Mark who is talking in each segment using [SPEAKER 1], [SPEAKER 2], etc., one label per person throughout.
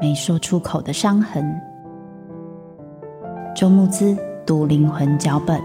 [SPEAKER 1] 没说出口的伤痕。周慕姿读灵魂脚本。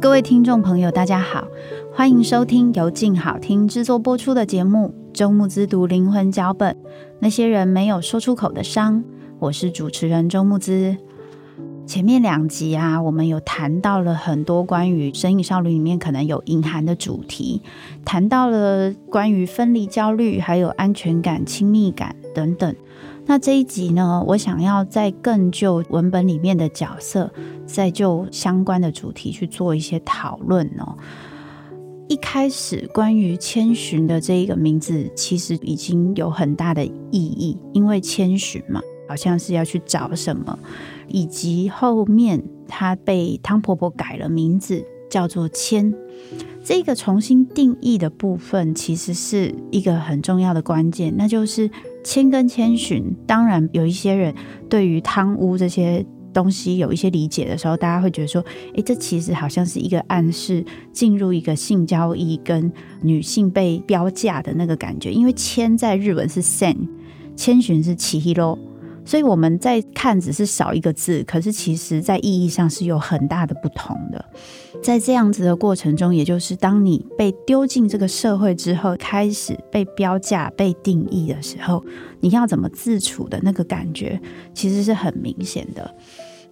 [SPEAKER 1] 各位听众朋友，大家好，欢迎收听由静好听制作播出的节目《周慕姿读灵魂脚本》，那些人没有说出口的伤。我是主持人周慕姿。前面两集啊，我们有谈到了很多关于《神隐少女》里面可能有隐含的主题，谈到了关于分离焦虑，还有安全感、亲密感等等。那这一集呢，我想要再更就文本里面的角色，再就相关的主题去做一些讨论哦。一开始关于千寻的这一个名字，其实已经有很大的意义，因为千寻嘛，好像是要去找什么，以及后面他被汤婆婆改了名字，叫做千。这个重新定义的部分，其实是一个很重要的关键，那就是。千跟千寻，当然有一些人对于汤屋这些东西有一些理解的时候，大家会觉得说，诶，这其实好像是一个暗示，进入一个性交易跟女性被标价的那个感觉。因为千在日文是 sen，千寻是千寻。所以我们在看只是少一个字，可是其实在意义上是有很大的不同的。在这样子的过程中，也就是当你被丢进这个社会之后，开始被标价、被定义的时候，你要怎么自处的那个感觉，其实是很明显的。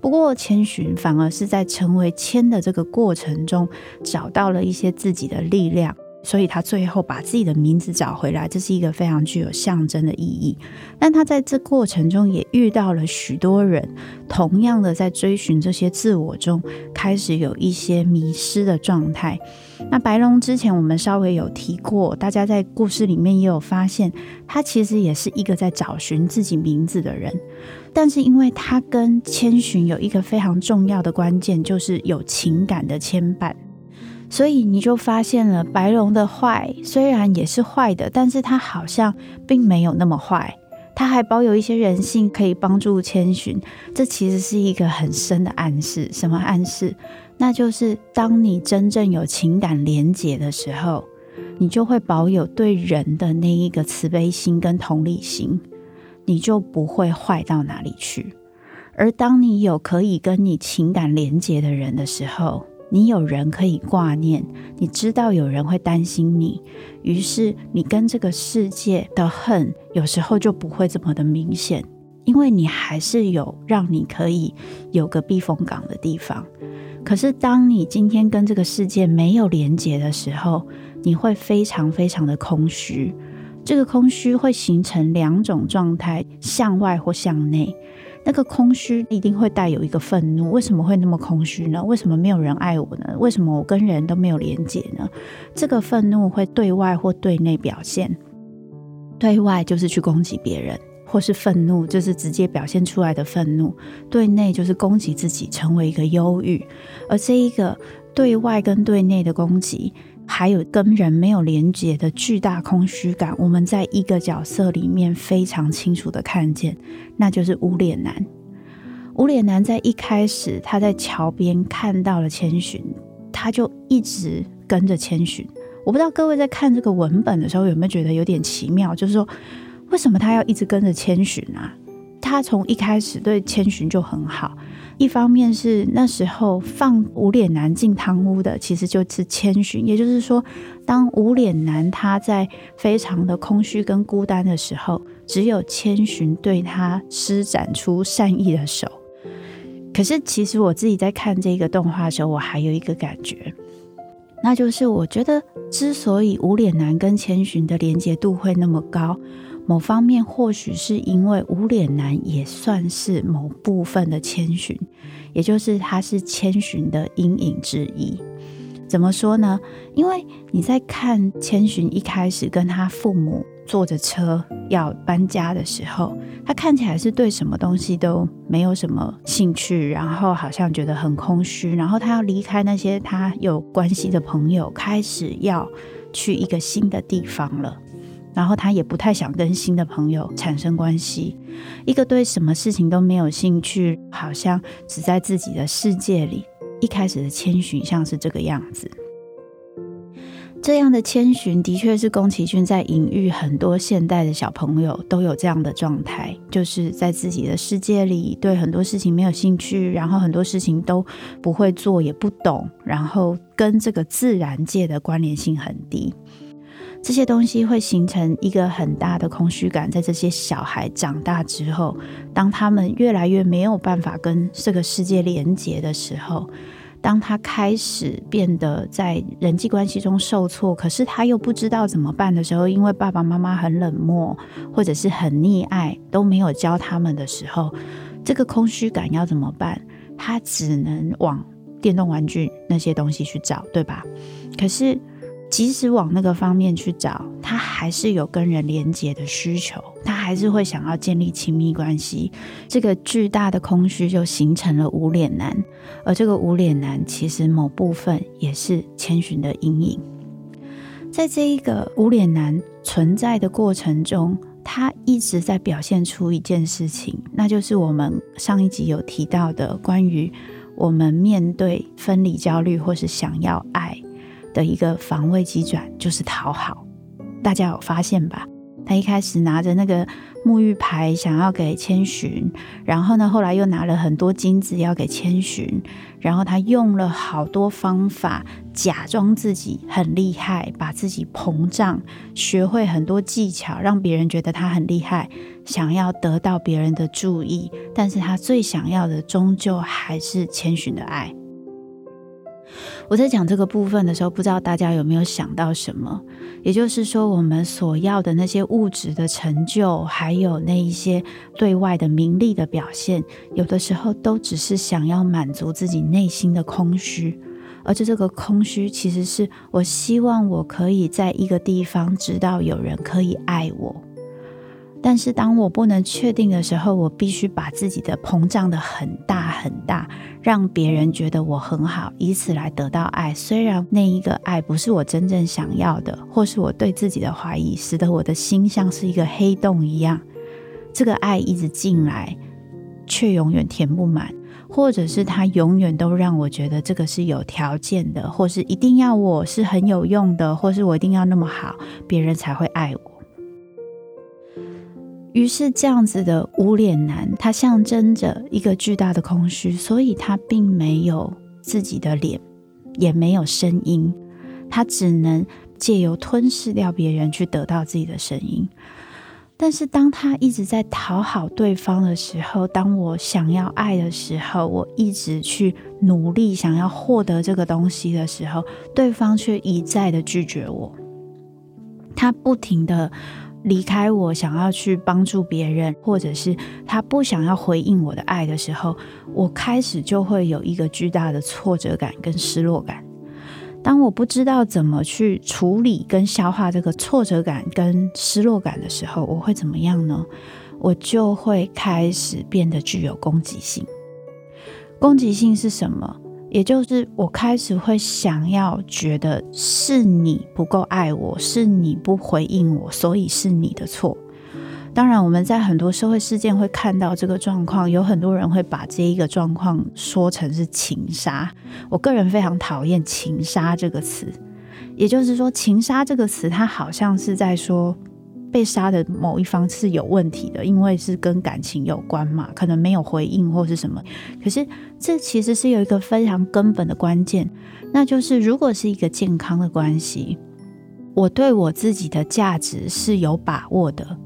[SPEAKER 1] 不过千寻反而是在成为千的这个过程中，找到了一些自己的力量。所以他最后把自己的名字找回来，这是一个非常具有象征的意义。但他在这过程中也遇到了许多人，同样的在追寻这些自我中，开始有一些迷失的状态。那白龙之前我们稍微有提过，大家在故事里面也有发现，他其实也是一个在找寻自己名字的人。但是因为他跟千寻有一个非常重要的关键，就是有情感的牵绊。所以你就发现了白龙的坏，虽然也是坏的，但是他好像并没有那么坏，他还保有一些人性，可以帮助千寻。这其实是一个很深的暗示。什么暗示？那就是当你真正有情感连结的时候，你就会保有对人的那一个慈悲心跟同理心，你就不会坏到哪里去。而当你有可以跟你情感连接的人的时候，你有人可以挂念，你知道有人会担心你，于是你跟这个世界的恨有时候就不会这么的明显，因为你还是有让你可以有个避风港的地方。可是当你今天跟这个世界没有连接的时候，你会非常非常的空虚。这个空虚会形成两种状态：向外或向内。那个空虚一定会带有一个愤怒，为什么会那么空虚呢？为什么没有人爱我呢？为什么我跟人都没有连结呢？这个愤怒会对外或对内表现。对外就是去攻击别人，或是愤怒，就是直接表现出来的愤怒；对内就是攻击自己，成为一个忧郁。而这一个对外跟对内的攻击，还有跟人没有连接的巨大空虚感，我们在一个角色里面非常清楚的看见，那就是无脸男。无脸男在一开始，他在桥边看到了千寻，他就一直跟着千寻。我不知道各位在看这个文本的时候有没有觉得有点奇妙，就是说，为什么他要一直跟着千寻啊？他从一开始对千寻就很好。一方面是那时候放无脸男进汤屋的，其实就是千寻。也就是说，当无脸男他在非常的空虚跟孤单的时候，只有千寻对他施展出善意的手。可是，其实我自己在看这个动画的时候，我还有一个感觉，那就是我觉得，之所以无脸男跟千寻的连接度会那么高。某方面或许是因为无脸男也算是某部分的千寻，也就是他是千寻的阴影之一。怎么说呢？因为你在看千寻一开始跟他父母坐着车要搬家的时候，他看起来是对什么东西都没有什么兴趣，然后好像觉得很空虚，然后他要离开那些他有关系的朋友，开始要去一个新的地方了。然后他也不太想跟新的朋友产生关系，一个对什么事情都没有兴趣，好像只在自己的世界里。一开始的千寻像是这个样子，这样的千寻的确是宫崎骏在隐喻很多现代的小朋友都有这样的状态，就是在自己的世界里对很多事情没有兴趣，然后很多事情都不会做也不懂，然后跟这个自然界的关联性很低。这些东西会形成一个很大的空虚感，在这些小孩长大之后，当他们越来越没有办法跟这个世界连接的时候，当他开始变得在人际关系中受挫，可是他又不知道怎么办的时候，因为爸爸妈妈很冷漠或者是很溺爱，都没有教他们的时候，这个空虚感要怎么办？他只能往电动玩具那些东西去找，对吧？可是。即使往那个方面去找，他还是有跟人连接的需求，他还是会想要建立亲密关系。这个巨大的空虚就形成了无脸男，而这个无脸男其实某部分也是千寻的阴影。在这一个无脸男存在的过程中，他一直在表现出一件事情，那就是我们上一集有提到的关于我们面对分离焦虑或是想要爱。的一个防卫机转就是讨好，大家有发现吧？他一开始拿着那个沐浴牌想要给千寻，然后呢，后来又拿了很多金子要给千寻，然后他用了好多方法假装自己很厉害，把自己膨胀，学会很多技巧，让别人觉得他很厉害，想要得到别人的注意，但是他最想要的终究还是千寻的爱。我在讲这个部分的时候，不知道大家有没有想到什么？也就是说，我们所要的那些物质的成就，还有那一些对外的名利的表现，有的时候都只是想要满足自己内心的空虚。而且这个空虚，其实是我希望我可以在一个地方知道有人可以爱我。但是当我不能确定的时候，我必须把自己的膨胀的很大很大，让别人觉得我很好，以此来得到爱。虽然那一个爱不是我真正想要的，或是我对自己的怀疑，使得我的心像是一个黑洞一样。这个爱一直进来，却永远填不满，或者是它永远都让我觉得这个是有条件的，或是一定要我是很有用的，或是我一定要那么好，别人才会爱我。于是，这样子的无脸男，他象征着一个巨大的空虚，所以他并没有自己的脸，也没有声音，他只能借由吞噬掉别人去得到自己的声音。但是，当他一直在讨好对方的时候，当我想要爱的时候，我一直去努力想要获得这个东西的时候，对方却一再的拒绝我，他不停的。离开我，想要去帮助别人，或者是他不想要回应我的爱的时候，我开始就会有一个巨大的挫折感跟失落感。当我不知道怎么去处理跟消化这个挫折感跟失落感的时候，我会怎么样呢？我就会开始变得具有攻击性。攻击性是什么？也就是我开始会想要觉得是你不够爱我，是你不回应我，所以是你的错。当然，我们在很多社会事件会看到这个状况，有很多人会把这一个状况说成是情杀。我个人非常讨厌“情杀”这个词，也就是说，“情杀”这个词，它好像是在说被杀的某一方是有问题的，因为是跟感情有关嘛，可能没有回应或是什么。可是，这其实是有一个非常根本的关键，那就是如果是一个健康的关系，我对我自己的价值是有把握的。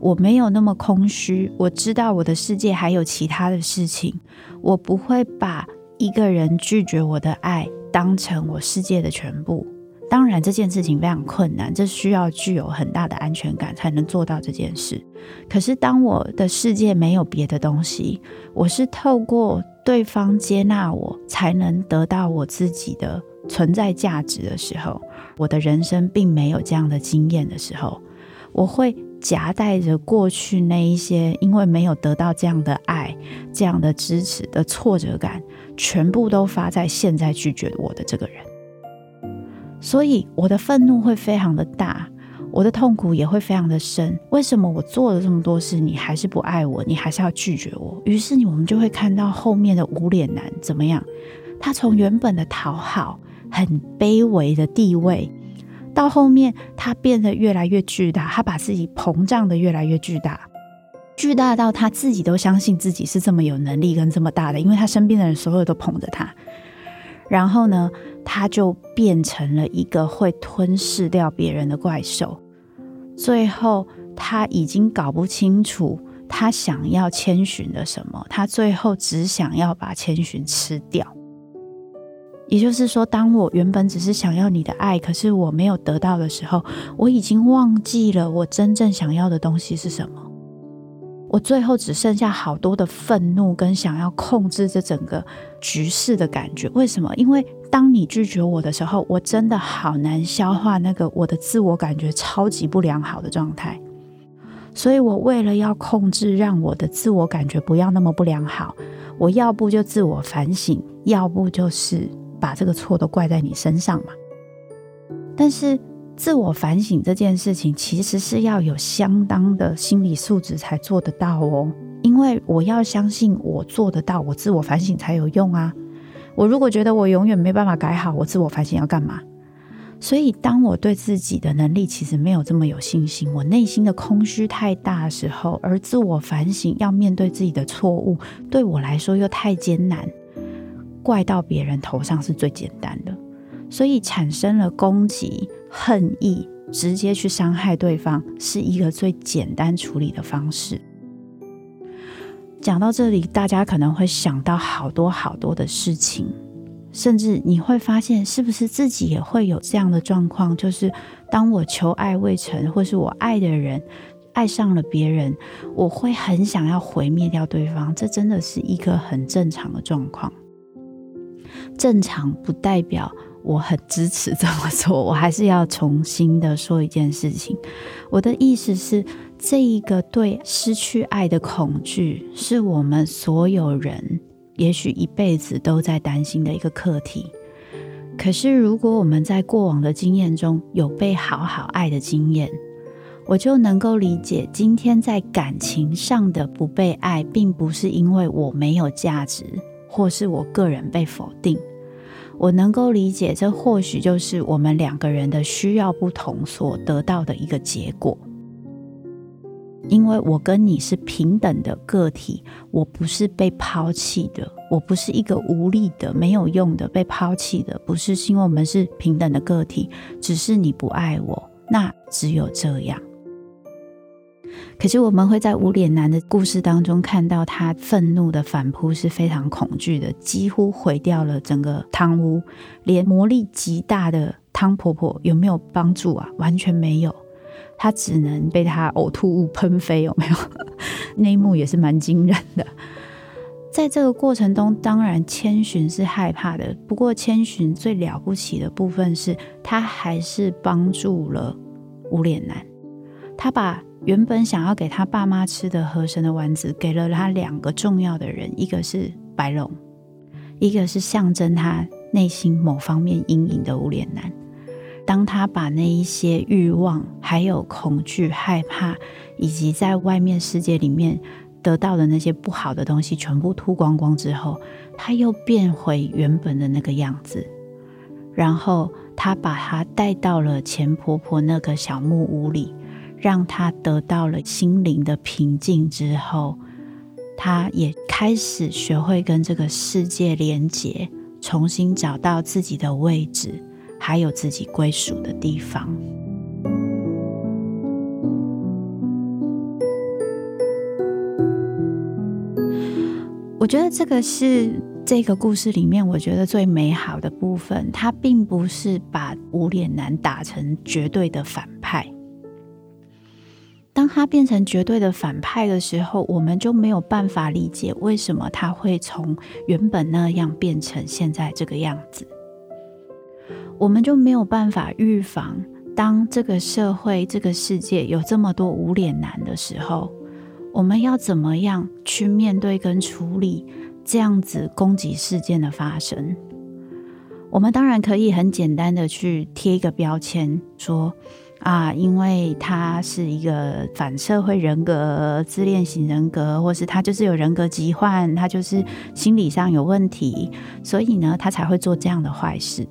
[SPEAKER 1] 我没有那么空虚，我知道我的世界还有其他的事情，我不会把一个人拒绝我的爱当成我世界的全部。当然，这件事情非常困难，这需要具有很大的安全感才能做到这件事。可是，当我的世界没有别的东西，我是透过对方接纳我，才能得到我自己的存在价值的时候，我的人生并没有这样的经验的时候，我会。夹带着过去那一些，因为没有得到这样的爱、这样的支持的挫折感，全部都发在现在拒绝我的这个人。所以我的愤怒会非常的大，我的痛苦也会非常的深。为什么我做了这么多事，你还是不爱我，你还是要拒绝我？于是我们就会看到后面的无脸男怎么样？他从原本的讨好、很卑微的地位。到后面，他变得越来越巨大，他把自己膨胀得越来越巨大，巨大到他自己都相信自己是这么有能力跟这么大的，因为他身边的人所有都捧着他。然后呢，他就变成了一个会吞噬掉别人的怪兽。最后，他已经搞不清楚他想要千寻的什么，他最后只想要把千寻吃掉。也就是说，当我原本只是想要你的爱，可是我没有得到的时候，我已经忘记了我真正想要的东西是什么。我最后只剩下好多的愤怒跟想要控制这整个局势的感觉。为什么？因为当你拒绝我的时候，我真的好难消化那个我的自我感觉超级不良好的状态。所以我为了要控制，让我的自我感觉不要那么不良好，我要不就自我反省，要不就是。把这个错都怪在你身上嘛。但是自我反省这件事情，其实是要有相当的心理素质才做得到哦。因为我要相信我做得到，我自我反省才有用啊。我如果觉得我永远没办法改好，我自我反省要干嘛？所以当我对自己的能力其实没有这么有信心，我内心的空虚太大的时候，而自我反省要面对自己的错误，对我来说又太艰难。怪到别人头上是最简单的，所以产生了攻击、恨意，直接去伤害对方，是一个最简单处理的方式。讲到这里，大家可能会想到好多好多的事情，甚至你会发现，是不是自己也会有这样的状况？就是当我求爱未成，或是我爱的人爱上了别人，我会很想要毁灭掉对方。这真的是一个很正常的状况。正常不代表我很支持这么做，我还是要重新的说一件事情。我的意思是，这一个对失去爱的恐惧，是我们所有人也许一辈子都在担心的一个课题。可是，如果我们在过往的经验中有被好好爱的经验，我就能够理解，今天在感情上的不被爱，并不是因为我没有价值。或是我个人被否定，我能够理解，这或许就是我们两个人的需要不同所得到的一个结果。因为我跟你是平等的个体，我不是被抛弃的，我不是一个无力的、没有用的被抛弃的，不是，因为我们是平等的个体，只是你不爱我，那只有这样。可是我们会在无脸男的故事当中看到，他愤怒的反扑是非常恐惧的，几乎毁掉了整个汤屋。连魔力极大的汤婆婆有没有帮助啊？完全没有，她只能被她呕吐物喷飞，有没有？那一幕也是蛮惊人的。在这个过程中，当然千寻是害怕的，不过千寻最了不起的部分是，他还是帮助了无脸男，他把。原本想要给他爸妈吃的河神的丸子，给了他两个重要的人，一个是白龙，一个是象征他内心某方面阴影的无脸男。当他把那一些欲望、还有恐惧、害怕，以及在外面世界里面得到的那些不好的东西全部吐光光之后，他又变回原本的那个样子。然后他把他带到了钱婆婆那个小木屋里，让他得到了心灵的平静之后，他也开始学会跟这个世界连结，重新找到自己的位置。还有自己归属的地方。我觉得这个是这个故事里面我觉得最美好的部分。他并不是把无脸男打成绝对的反。当他变成绝对的反派的时候，我们就没有办法理解为什么他会从原本那样变成现在这个样子。我们就没有办法预防，当这个社会、这个世界有这么多无脸男的时候，我们要怎么样去面对跟处理这样子攻击事件的发生？我们当然可以很简单的去贴一个标签，说啊，因为他是一个反社会人格、自恋型人格，或是他就是有人格疾患，他就是心理上有问题，所以呢，他才会做这样的坏事。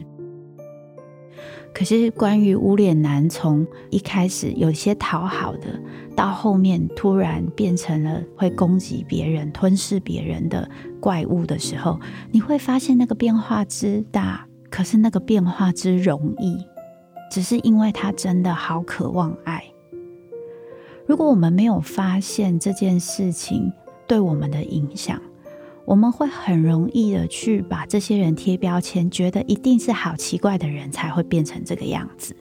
[SPEAKER 1] 可是，关于无脸男从一开始有些讨好的，到后面突然变成了会攻击别人、吞噬别人的怪物的时候，你会发现那个变化之大，可是那个变化之容易，只是因为他真的好渴望爱。如果我们没有发现这件事情对我们的影响，我们会很容易的去把这些人贴标签，觉得一定是好奇怪的人才会变成这个样子。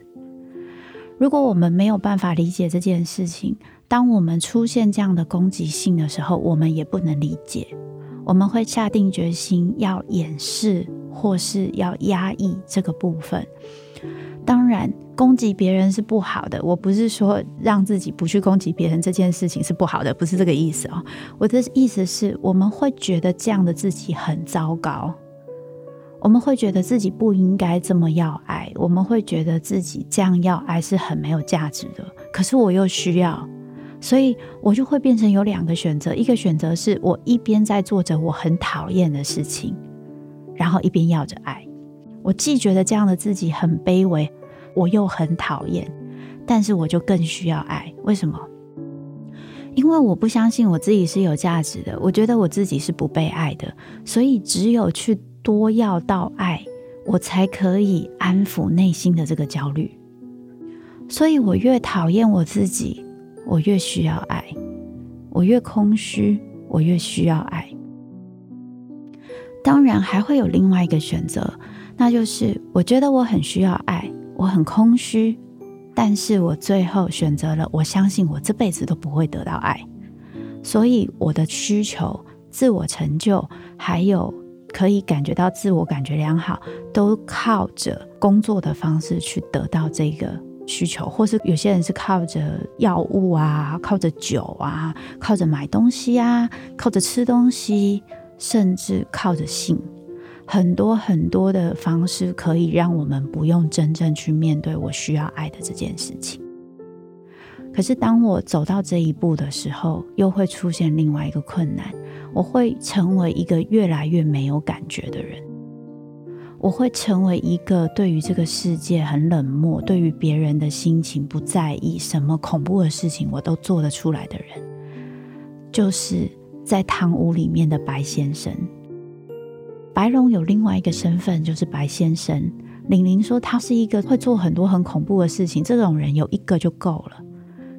[SPEAKER 1] 如果我们没有办法理解这件事情，当我们出现这样的攻击性的时候，我们也不能理解。我们会下定决心要掩饰或是要压抑这个部分。当然，攻击别人是不好的。我不是说让自己不去攻击别人这件事情是不好的，不是这个意思哦。我的意思是，我们会觉得这样的自己很糟糕，我们会觉得自己不应该这么要爱，我们会觉得自己这样要爱是很没有价值的。可是我又需要，所以我就会变成有两个选择：一个选择是我一边在做着我很讨厌的事情，然后一边要着爱。我既觉得这样的自己很卑微，我又很讨厌，但是我就更需要爱。为什么？因为我不相信我自己是有价值的，我觉得我自己是不被爱的，所以只有去多要到爱，我才可以安抚内心的这个焦虑。所以我越讨厌我自己，我越需要爱；我越空虚，我越需要爱。当然，还会有另外一个选择。那就是我觉得我很需要爱，我很空虚，但是我最后选择了，我相信我这辈子都不会得到爱，所以我的需求、自我成就，还有可以感觉到自我感觉良好，都靠着工作的方式去得到这个需求，或是有些人是靠着药物啊，靠着酒啊，靠着买东西啊，靠着吃东西，甚至靠着性。很多很多的方式可以让我们不用真正去面对我需要爱的这件事情。可是当我走到这一步的时候，又会出现另外一个困难，我会成为一个越来越没有感觉的人。我会成为一个对于这个世界很冷漠，对于别人的心情不在意，什么恐怖的事情我都做得出来的人，就是在汤屋里面的白先生。白龙有另外一个身份，就是白先生。玲玲说他是一个会做很多很恐怖的事情，这种人有一个就够了。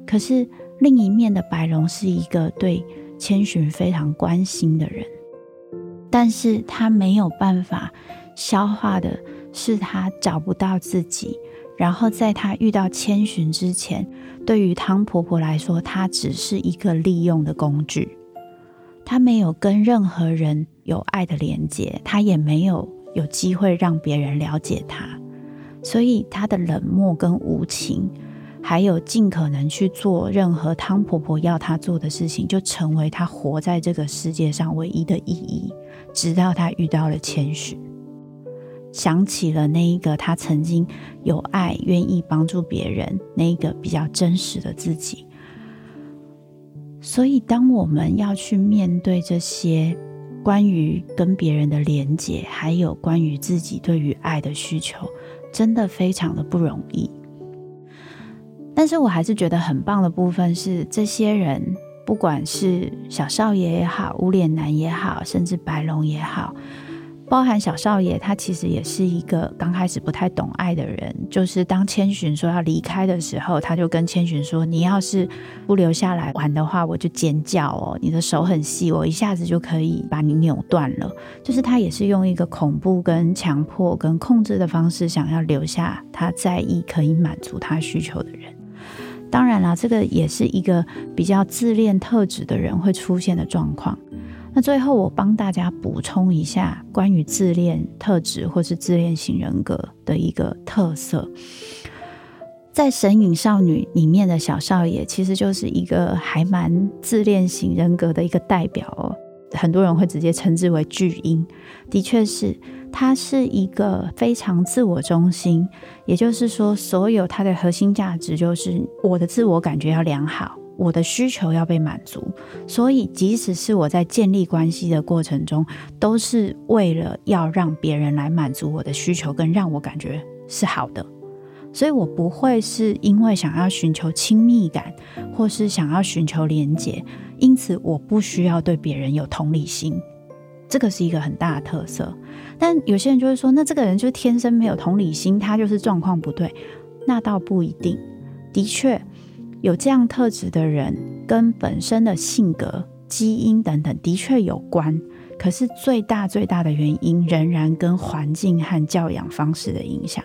[SPEAKER 1] 可是另一面的白龙是一个对千寻非常关心的人，但是他没有办法消化的是他找不到自己，然后在他遇到千寻之前，对于汤婆婆来说，他只是一个利用的工具。他没有跟任何人有爱的连接，他也没有有机会让别人了解他，所以他的冷漠跟无情，还有尽可能去做任何汤婆婆要他做的事情，就成为他活在这个世界上唯一的意义。直到他遇到了千寻，想起了那一个他曾经有爱、愿意帮助别人那一个比较真实的自己。所以，当我们要去面对这些关于跟别人的连接，还有关于自己对于爱的需求，真的非常的不容易。但是我还是觉得很棒的部分是，这些人不管是小少爷也好，无脸男也好，甚至白龙也好，包含小少爷，他其实也是一个刚开始不太懂爱的人。就是当千寻说要离开的时候，他就跟千寻说：“你要是不留下来玩的话，我就尖叫哦！你的手很细，我一下子就可以把你扭断了。”就是他也是用一个恐怖、跟强迫、跟控制的方式，想要留下他在意、可以满足他需求的人。当然啦，这个也是一个比较自恋特质的人会出现的状况。那最后，我帮大家补充一下关于自恋特质或是自恋型人格的一个特色。在《神隐少女》里面的小少爷，其实就是一个还蛮自恋型人格的一个代表哦。很多人会直接称之为巨婴，的确是。他是一个非常自我中心，也就是说，所有他的核心价值就是我的自我感觉要良好，我的需求要被满足。所以，即使是我在建立关系的过程中，都是为了要让别人来满足我的需求，跟让我感觉是好的。所以我不会是因为想要寻求亲密感，或是想要寻求连结，因此我不需要对别人有同理心。这个是一个很大的特色，但有些人就会说，那这个人就天生没有同理心，他就是状况不对。那倒不一定，的确有这样特质的人，跟本身的性格、基因等等的确有关。可是最大最大的原因，仍然跟环境和教养方式的影响。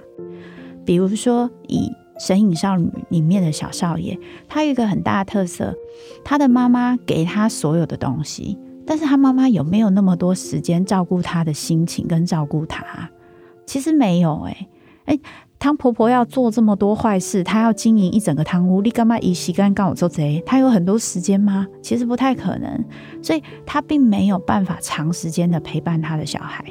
[SPEAKER 1] 比如说，以《神隐少女》里面的小少爷，他有一个很大的特色，他的妈妈给他所有的东西。但是他妈妈有没有那么多时间照顾他的心情跟照顾他？其实没有哎、欸、哎，汤婆婆要做这么多坏事，她要经营一整个汤屋，你干嘛一洗干干我做贼？她有很多时间吗？其实不太可能，所以她并没有办法长时间的陪伴她的小孩。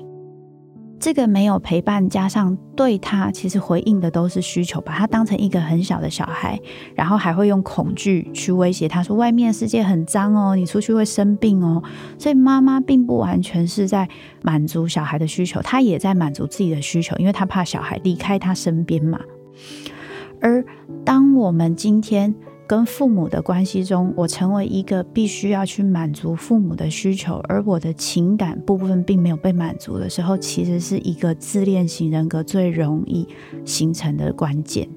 [SPEAKER 1] 这个没有陪伴，加上对他其实回应的都是需求，把他当成一个很小的小孩，然后还会用恐惧去威胁他说：“外面世界很脏哦，你出去会生病哦。”所以妈妈并不完全是在满足小孩的需求，她也在满足自己的需求，因为她怕小孩离开她身边嘛。而当我们今天，跟父母的关系中，我成为一个必须要去满足父母的需求，而我的情感部分并没有被满足的时候，其实是一个自恋型人格最容易形成的关键。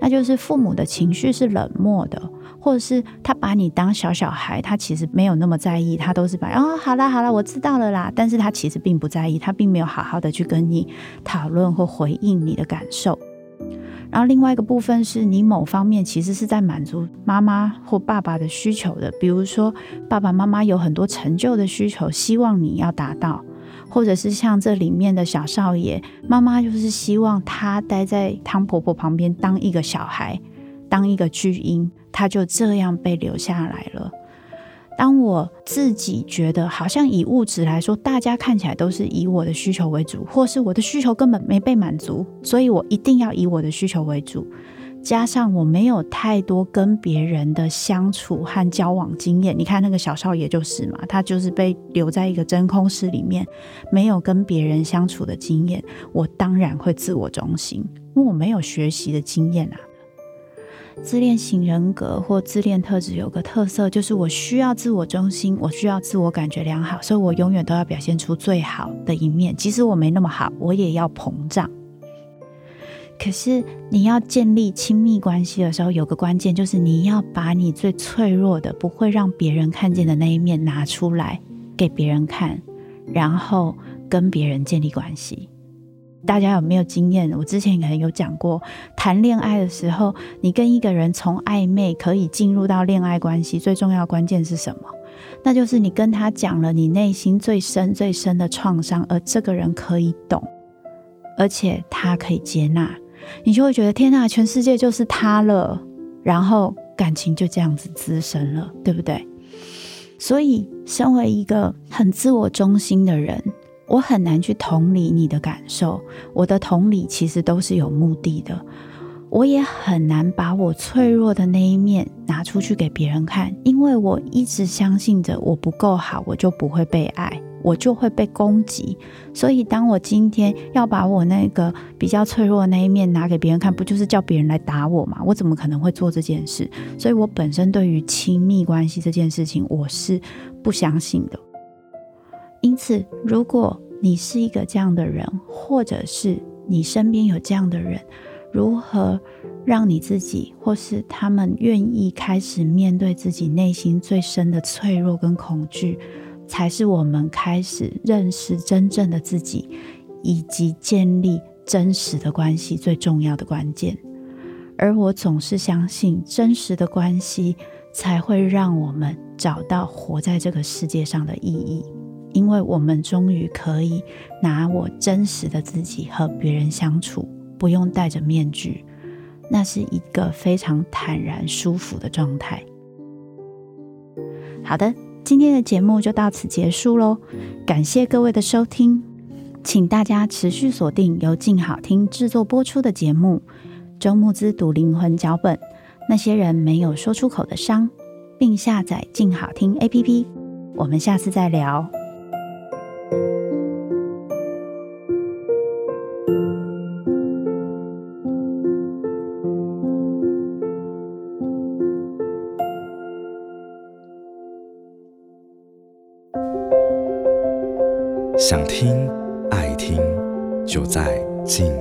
[SPEAKER 1] 那就是父母的情绪是冷漠的，或者是他把你当小小孩，他其实没有那么在意，他都是把哦，好啦好啦，我知道了啦。但是他其实并不在意，他并没有好好的去跟你讨论或回应你的感受。然后另外一个部分是你某方面其实是在满足妈妈或爸爸的需求的，比如说爸爸妈妈有很多成就的需求，希望你要达到，或者是像这里面的小少爷，妈妈就是希望他待在汤婆婆旁边当一个小孩，当一个巨婴，他就这样被留下来了。当我自己觉得好像以物质来说，大家看起来都是以我的需求为主，或是我的需求根本没被满足，所以我一定要以我的需求为主。加上我没有太多跟别人的相处和交往经验，你看那个小少爷就是嘛，他就是被留在一个真空室里面，没有跟别人相处的经验，我当然会自我中心，因为我没有学习的经验啊。自恋型人格或自恋特质有个特色，就是我需要自我中心，我需要自我感觉良好，所以我永远都要表现出最好的一面。即使我没那么好，我也要膨胀。可是你要建立亲密关系的时候，有个关键就是你要把你最脆弱的、不会让别人看见的那一面拿出来给别人看，然后跟别人建立关系。大家有没有经验？我之前可能有讲过，谈恋爱的时候，你跟一个人从暧昧可以进入到恋爱关系，最重要关键是什么？那就是你跟他讲了你内心最深最深的创伤，而这个人可以懂，而且他可以接纳，你就会觉得天哪，全世界就是他了。然后感情就这样子滋生了，对不对？所以，身为一个很自我中心的人，我很难去同理你的感受。我的同理其实都是有目的的。我也很难把我脆弱的那一面拿出去给别人看，因为我一直相信着我不够好，我就不会被爱，我就会被攻击。所以，当我今天要把我那个比较脆弱的那一面拿给别人看，不就是叫别人来打我吗？我怎么可能会做这件事？所以我本身对于亲密关系这件事情，我是不相信的。因此，如果你是一个这样的人，或者是你身边有这样的人，如何让你自己，或是他们愿意开始面对自己内心最深的脆弱跟恐惧，才是我们开始认识真正的自己，以及建立真实的关系最重要的关键。而我总是相信，真实的关系才会让我们找到活在这个世界上的意义，因为我们终于可以拿我真实的自己和别人相处。不用戴着面具，那是一个非常坦然舒服的状态。好的，今天的节目就到此结束喽，感谢各位的收听，请大家持续锁定由静好听制作播出的节目《周牧之读灵魂脚本》，那些人没有说出口的伤，并下载静好听 APP。我们下次再聊。
[SPEAKER 2] Sin